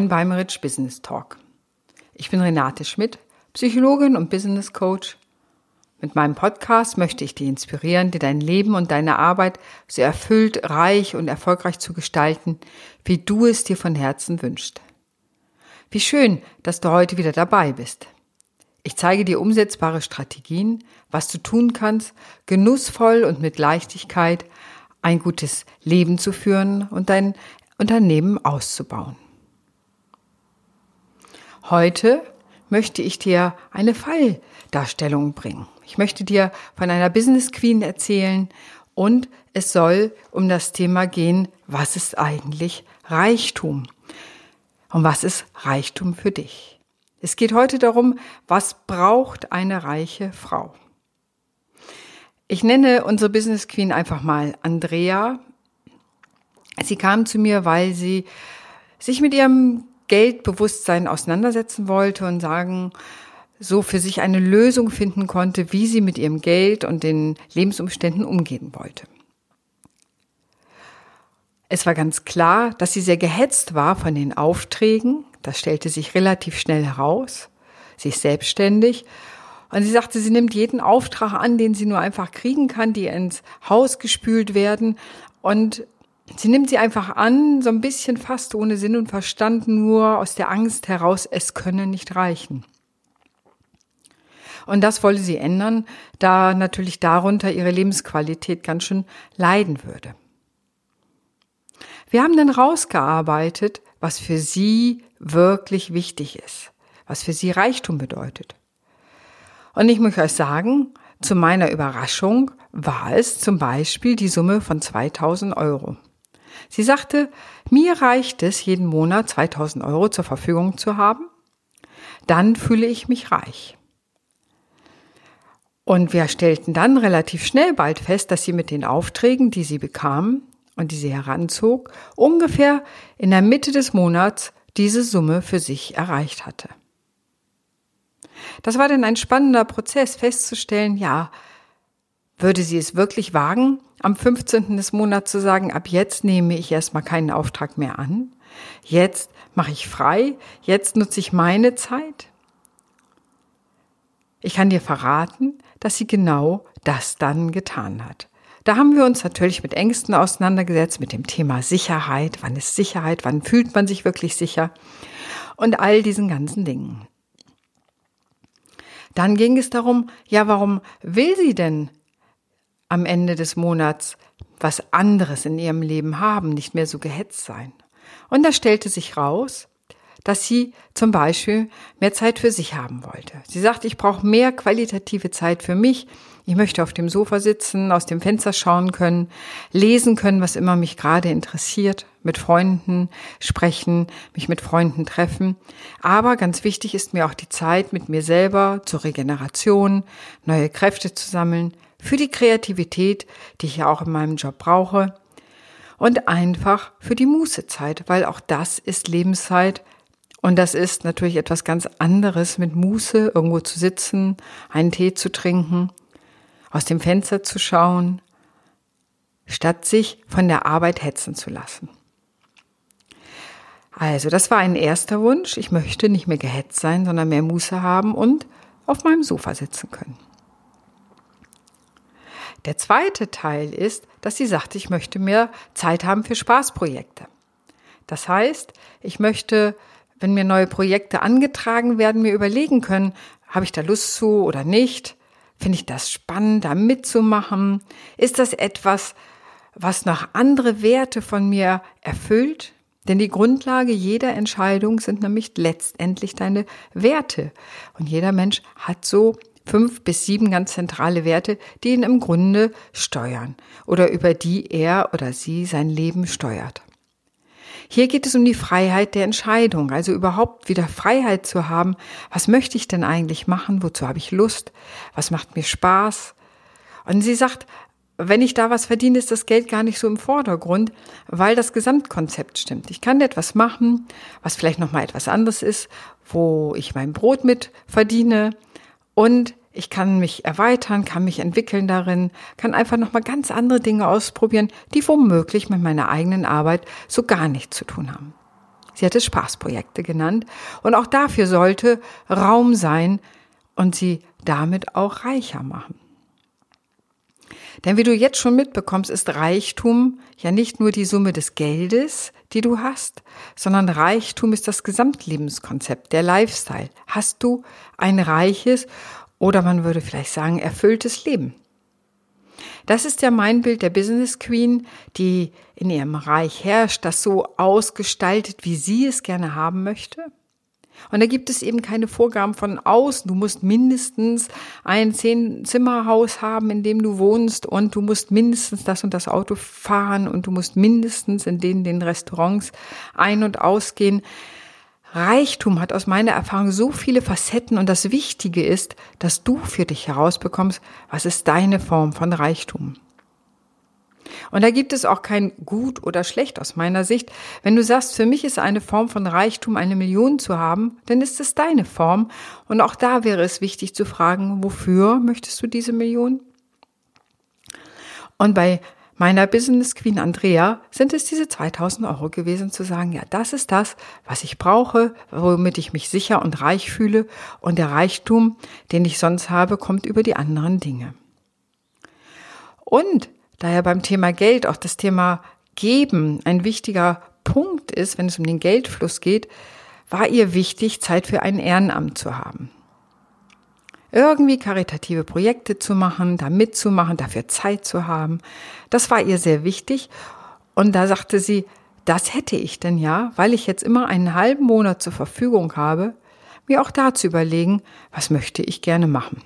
neuen Beimeritsch Business Talk. Ich bin Renate Schmidt, Psychologin und Business Coach. Mit meinem Podcast möchte ich dich inspirieren, dir dein Leben und deine Arbeit so erfüllt, reich und erfolgreich zu gestalten, wie du es dir von Herzen wünschst. Wie schön, dass du heute wieder dabei bist. Ich zeige dir umsetzbare Strategien, was du tun kannst, genussvoll und mit Leichtigkeit ein gutes Leben zu führen und dein Unternehmen auszubauen. Heute möchte ich dir eine Falldarstellung bringen. Ich möchte dir von einer Business Queen erzählen und es soll um das Thema gehen, was ist eigentlich Reichtum? Und was ist Reichtum für dich? Es geht heute darum, was braucht eine reiche Frau? Ich nenne unsere Business Queen einfach mal Andrea. Sie kam zu mir, weil sie sich mit ihrem Geldbewusstsein auseinandersetzen wollte und sagen, so für sich eine Lösung finden konnte, wie sie mit ihrem Geld und den Lebensumständen umgehen wollte. Es war ganz klar, dass sie sehr gehetzt war von den Aufträgen. Das stellte sich relativ schnell heraus. Sie ist selbstständig. Und sie sagte, sie nimmt jeden Auftrag an, den sie nur einfach kriegen kann, die ins Haus gespült werden. Und Sie nimmt sie einfach an, so ein bisschen fast ohne Sinn und Verstand, nur aus der Angst heraus, es könne nicht reichen. Und das wolle sie ändern, da natürlich darunter ihre Lebensqualität ganz schön leiden würde. Wir haben dann rausgearbeitet, was für sie wirklich wichtig ist, was für sie Reichtum bedeutet. Und ich muss euch sagen, zu meiner Überraschung war es zum Beispiel die Summe von 2000 Euro. Sie sagte, mir reicht es, jeden Monat 2000 Euro zur Verfügung zu haben. Dann fühle ich mich reich. Und wir stellten dann relativ schnell bald fest, dass sie mit den Aufträgen, die sie bekam und die sie heranzog, ungefähr in der Mitte des Monats diese Summe für sich erreicht hatte. Das war dann ein spannender Prozess festzustellen, ja, würde sie es wirklich wagen, am 15. des Monats zu sagen, ab jetzt nehme ich erstmal keinen Auftrag mehr an? Jetzt mache ich frei? Jetzt nutze ich meine Zeit? Ich kann dir verraten, dass sie genau das dann getan hat. Da haben wir uns natürlich mit Ängsten auseinandergesetzt, mit dem Thema Sicherheit. Wann ist Sicherheit? Wann fühlt man sich wirklich sicher? Und all diesen ganzen Dingen. Dann ging es darum, ja, warum will sie denn am Ende des Monats was anderes in ihrem Leben haben, nicht mehr so gehetzt sein. Und da stellte sich raus, dass sie zum Beispiel mehr Zeit für sich haben wollte. Sie sagte, ich brauche mehr qualitative Zeit für mich. Ich möchte auf dem Sofa sitzen, aus dem Fenster schauen können, lesen können, was immer mich gerade interessiert, mit Freunden sprechen, mich mit Freunden treffen. Aber ganz wichtig ist mir auch die Zeit mit mir selber zur Regeneration, neue Kräfte zu sammeln, für die Kreativität, die ich ja auch in meinem Job brauche, und einfach für die Mußezeit, weil auch das ist Lebenszeit. Und das ist natürlich etwas ganz anderes, mit Muße irgendwo zu sitzen, einen Tee zu trinken, aus dem Fenster zu schauen, statt sich von der Arbeit hetzen zu lassen. Also, das war ein erster Wunsch. Ich möchte nicht mehr gehetzt sein, sondern mehr Muße haben und auf meinem Sofa sitzen können. Der zweite Teil ist, dass sie sagt, ich möchte mehr Zeit haben für Spaßprojekte. Das heißt, ich möchte, wenn mir neue Projekte angetragen werden, mir überlegen können, habe ich da Lust zu oder nicht? Finde ich das spannend, da mitzumachen? Ist das etwas, was noch andere Werte von mir erfüllt? Denn die Grundlage jeder Entscheidung sind nämlich letztendlich deine Werte. Und jeder Mensch hat so fünf bis sieben ganz zentrale Werte, die ihn im Grunde steuern oder über die er oder sie sein Leben steuert. Hier geht es um die Freiheit der Entscheidung, also überhaupt wieder Freiheit zu haben. Was möchte ich denn eigentlich machen? Wozu habe ich Lust? Was macht mir Spaß? Und sie sagt, wenn ich da was verdiene, ist das Geld gar nicht so im Vordergrund, weil das Gesamtkonzept stimmt. Ich kann etwas machen, was vielleicht noch mal etwas anderes ist, wo ich mein Brot mit verdiene und ich kann mich erweitern, kann mich entwickeln darin, kann einfach nochmal ganz andere Dinge ausprobieren, die womöglich mit meiner eigenen Arbeit so gar nichts zu tun haben. Sie hat es Spaßprojekte genannt. Und auch dafür sollte Raum sein und sie damit auch reicher machen. Denn wie du jetzt schon mitbekommst, ist Reichtum ja nicht nur die Summe des Geldes, die du hast, sondern Reichtum ist das Gesamtlebenskonzept, der Lifestyle. Hast du ein reiches oder man würde vielleicht sagen erfülltes Leben? Das ist ja mein Bild der Business Queen, die in ihrem Reich herrscht, das so ausgestaltet, wie sie es gerne haben möchte. Und da gibt es eben keine Vorgaben von außen. Du musst mindestens ein Zehn-Zimmer-Haus haben, in dem du wohnst und du musst mindestens das und das Auto fahren und du musst mindestens in den, den Restaurants ein- und ausgehen. Reichtum hat aus meiner Erfahrung so viele Facetten und das Wichtige ist, dass du für dich herausbekommst, was ist deine Form von Reichtum. Und da gibt es auch kein gut oder schlecht aus meiner Sicht. Wenn du sagst, für mich ist eine Form von Reichtum, eine Million zu haben, dann ist es deine Form. Und auch da wäre es wichtig zu fragen, wofür möchtest du diese Million? Und bei meiner Business Queen Andrea sind es diese 2000 Euro gewesen, zu sagen, ja, das ist das, was ich brauche, womit ich mich sicher und reich fühle und der Reichtum, den ich sonst habe, kommt über die anderen Dinge. Und da ja beim Thema Geld auch das Thema Geben ein wichtiger Punkt ist, wenn es um den Geldfluss geht, war ihr wichtig, Zeit für ein Ehrenamt zu haben irgendwie karitative Projekte zu machen, da mitzumachen, dafür Zeit zu haben. Das war ihr sehr wichtig. Und da sagte sie, das hätte ich denn ja, weil ich jetzt immer einen halben Monat zur Verfügung habe, mir auch da zu überlegen, was möchte ich gerne machen.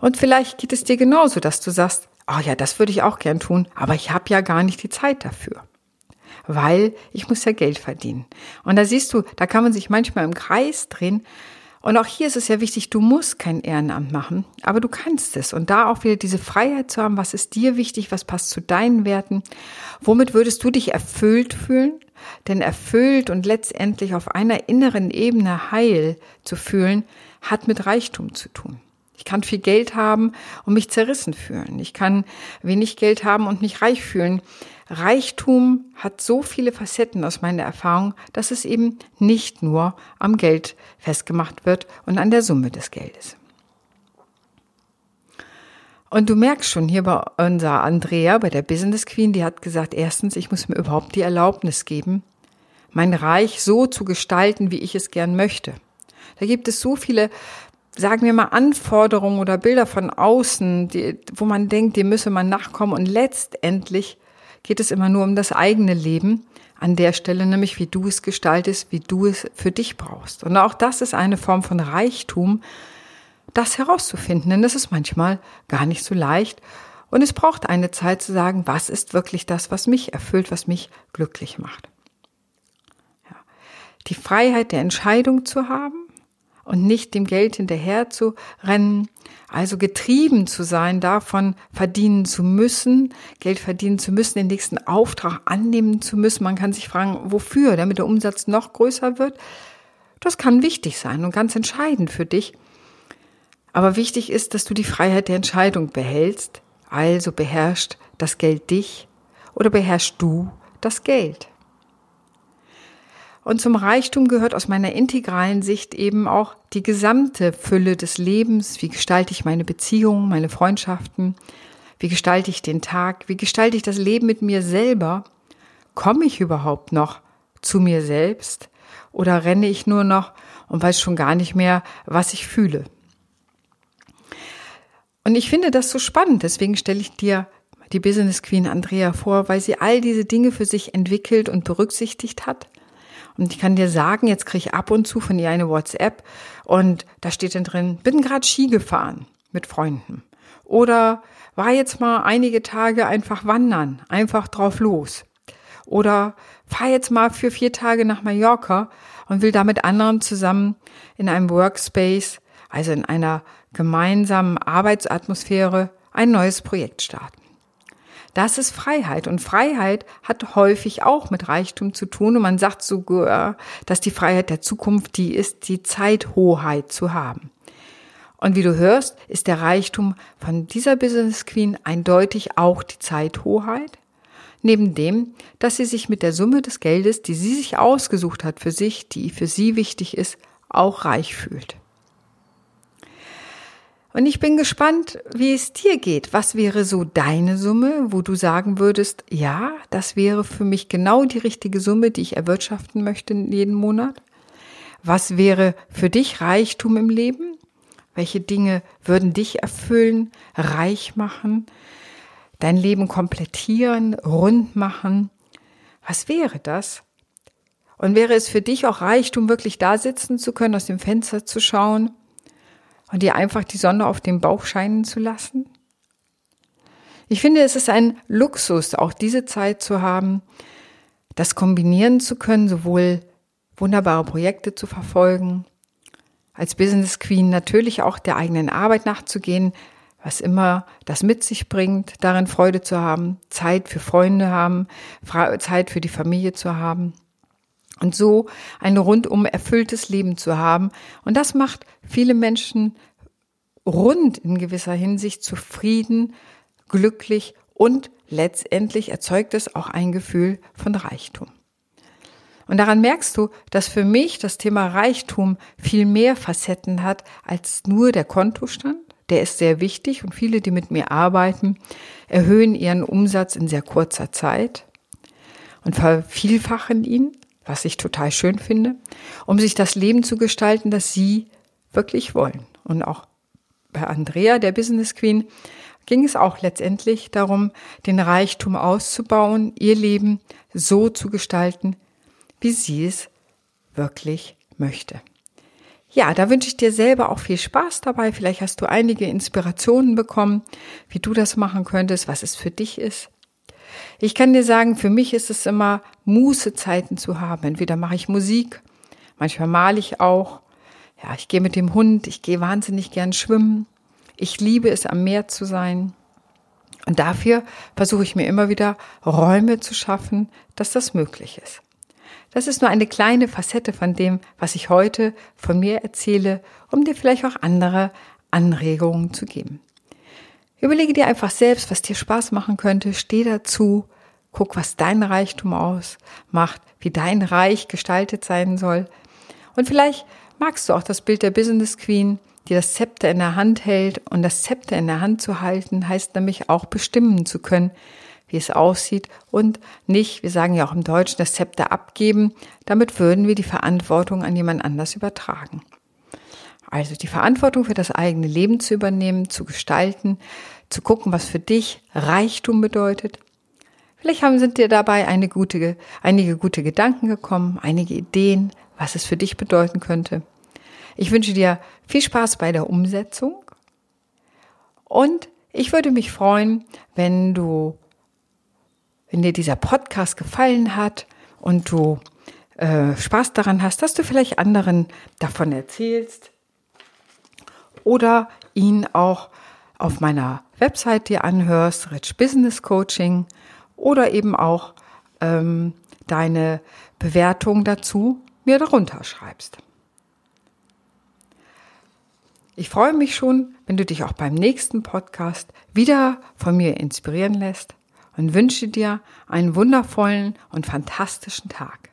Und vielleicht geht es dir genauso, dass du sagst, oh ja, das würde ich auch gern tun, aber ich habe ja gar nicht die Zeit dafür. Weil ich muss ja Geld verdienen. Und da siehst du, da kann man sich manchmal im Kreis drehen, und auch hier ist es ja wichtig, du musst kein Ehrenamt machen, aber du kannst es. Und da auch wieder diese Freiheit zu haben, was ist dir wichtig, was passt zu deinen Werten, womit würdest du dich erfüllt fühlen? Denn erfüllt und letztendlich auf einer inneren Ebene heil zu fühlen, hat mit Reichtum zu tun. Ich kann viel Geld haben und mich zerrissen fühlen. Ich kann wenig Geld haben und mich reich fühlen. Reichtum hat so viele Facetten aus meiner Erfahrung, dass es eben nicht nur am Geld festgemacht wird und an der Summe des Geldes. Und du merkst schon hier bei unserer Andrea, bei der Business Queen, die hat gesagt, erstens, ich muss mir überhaupt die Erlaubnis geben, mein Reich so zu gestalten, wie ich es gern möchte. Da gibt es so viele, sagen wir mal, Anforderungen oder Bilder von außen, die, wo man denkt, dem müsse man nachkommen und letztendlich geht es immer nur um das eigene Leben an der Stelle, nämlich wie du es gestaltest, wie du es für dich brauchst. Und auch das ist eine Form von Reichtum, das herauszufinden, denn das ist manchmal gar nicht so leicht. Und es braucht eine Zeit zu sagen, was ist wirklich das, was mich erfüllt, was mich glücklich macht. Ja. Die Freiheit der Entscheidung zu haben und nicht dem Geld hinterher zu rennen, also getrieben zu sein, davon verdienen zu müssen, Geld verdienen zu müssen, den nächsten Auftrag annehmen zu müssen. Man kann sich fragen, wofür, damit der Umsatz noch größer wird. Das kann wichtig sein und ganz entscheidend für dich. Aber wichtig ist, dass du die Freiheit der Entscheidung behältst, also beherrscht das Geld dich oder beherrschst du das Geld. Und zum Reichtum gehört aus meiner integralen Sicht eben auch die gesamte Fülle des Lebens. Wie gestalte ich meine Beziehungen, meine Freundschaften? Wie gestalte ich den Tag? Wie gestalte ich das Leben mit mir selber? Komme ich überhaupt noch zu mir selbst? Oder renne ich nur noch und weiß schon gar nicht mehr, was ich fühle? Und ich finde das so spannend. Deswegen stelle ich dir die Business Queen Andrea vor, weil sie all diese Dinge für sich entwickelt und berücksichtigt hat und ich kann dir sagen, jetzt kriege ich ab und zu von ihr eine WhatsApp und da steht dann drin, bin gerade Ski gefahren mit Freunden. Oder war jetzt mal einige Tage einfach wandern, einfach drauf los. Oder fahr jetzt mal für vier Tage nach Mallorca und will da mit anderen zusammen in einem Workspace, also in einer gemeinsamen Arbeitsatmosphäre, ein neues Projekt starten. Das ist Freiheit. Und Freiheit hat häufig auch mit Reichtum zu tun. Und man sagt sogar, dass die Freiheit der Zukunft die ist, die Zeithoheit zu haben. Und wie du hörst, ist der Reichtum von dieser Business Queen eindeutig auch die Zeithoheit. neben dem, dass sie sich mit der Summe des Geldes, die sie sich ausgesucht hat für sich, die für sie wichtig ist, auch reich fühlt. Und ich bin gespannt, wie es dir geht. Was wäre so deine Summe, wo du sagen würdest, ja, das wäre für mich genau die richtige Summe, die ich erwirtschaften möchte jeden Monat? Was wäre für dich Reichtum im Leben? Welche Dinge würden dich erfüllen, reich machen, dein Leben komplettieren, rund machen? Was wäre das? Und wäre es für dich auch Reichtum, wirklich da sitzen zu können, aus dem Fenster zu schauen und dir einfach die Sonne auf den Bauch scheinen zu lassen? Ich finde, es ist ein Luxus, auch diese Zeit zu haben, das kombinieren zu können, sowohl wunderbare Projekte zu verfolgen, als Business Queen natürlich auch der eigenen Arbeit nachzugehen, was immer das mit sich bringt, darin Freude zu haben, Zeit für Freunde haben, Zeit für die Familie zu haben und so ein rundum erfülltes Leben zu haben. Und das macht viele Menschen rund in gewisser Hinsicht zufrieden, glücklich und letztendlich erzeugt es auch ein Gefühl von Reichtum. Und daran merkst du, dass für mich das Thema Reichtum viel mehr Facetten hat als nur der Kontostand. Der ist sehr wichtig und viele, die mit mir arbeiten, erhöhen ihren Umsatz in sehr kurzer Zeit und vervielfachen ihn was ich total schön finde, um sich das Leben zu gestalten, das sie wirklich wollen. Und auch bei Andrea, der Business Queen, ging es auch letztendlich darum, den Reichtum auszubauen, ihr Leben so zu gestalten, wie sie es wirklich möchte. Ja, da wünsche ich dir selber auch viel Spaß dabei. Vielleicht hast du einige Inspirationen bekommen, wie du das machen könntest, was es für dich ist. Ich kann dir sagen, für mich ist es immer Mußezeiten zu haben. Entweder mache ich Musik, manchmal male ich auch. Ja, ich gehe mit dem Hund, ich gehe wahnsinnig gern schwimmen. Ich liebe es, am Meer zu sein. Und dafür versuche ich mir immer wieder Räume zu schaffen, dass das möglich ist. Das ist nur eine kleine Facette von dem, was ich heute von mir erzähle, um dir vielleicht auch andere Anregungen zu geben. Überlege dir einfach selbst, was dir Spaß machen könnte, steh dazu, guck, was dein Reichtum ausmacht, wie dein Reich gestaltet sein soll. Und vielleicht magst du auch das Bild der Business Queen, die das Zepter in der Hand hält. Und das Zepter in der Hand zu halten, heißt nämlich auch bestimmen zu können, wie es aussieht und nicht, wir sagen ja auch im Deutschen, das Zepter abgeben. Damit würden wir die Verantwortung an jemand anders übertragen. Also die Verantwortung für das eigene Leben zu übernehmen, zu gestalten, zu gucken, was für dich Reichtum bedeutet. Vielleicht haben, sind dir dabei eine gute, einige gute Gedanken gekommen, einige Ideen, was es für dich bedeuten könnte. Ich wünsche dir viel Spaß bei der Umsetzung und ich würde mich freuen, wenn du, wenn dir dieser Podcast gefallen hat und du äh, Spaß daran hast, dass du vielleicht anderen davon erzählst oder ihn auch auf meiner Website dir anhörst, Rich Business Coaching oder eben auch ähm, deine Bewertung dazu mir darunter schreibst. Ich freue mich schon, wenn du dich auch beim nächsten Podcast wieder von mir inspirieren lässt und wünsche dir einen wundervollen und fantastischen Tag.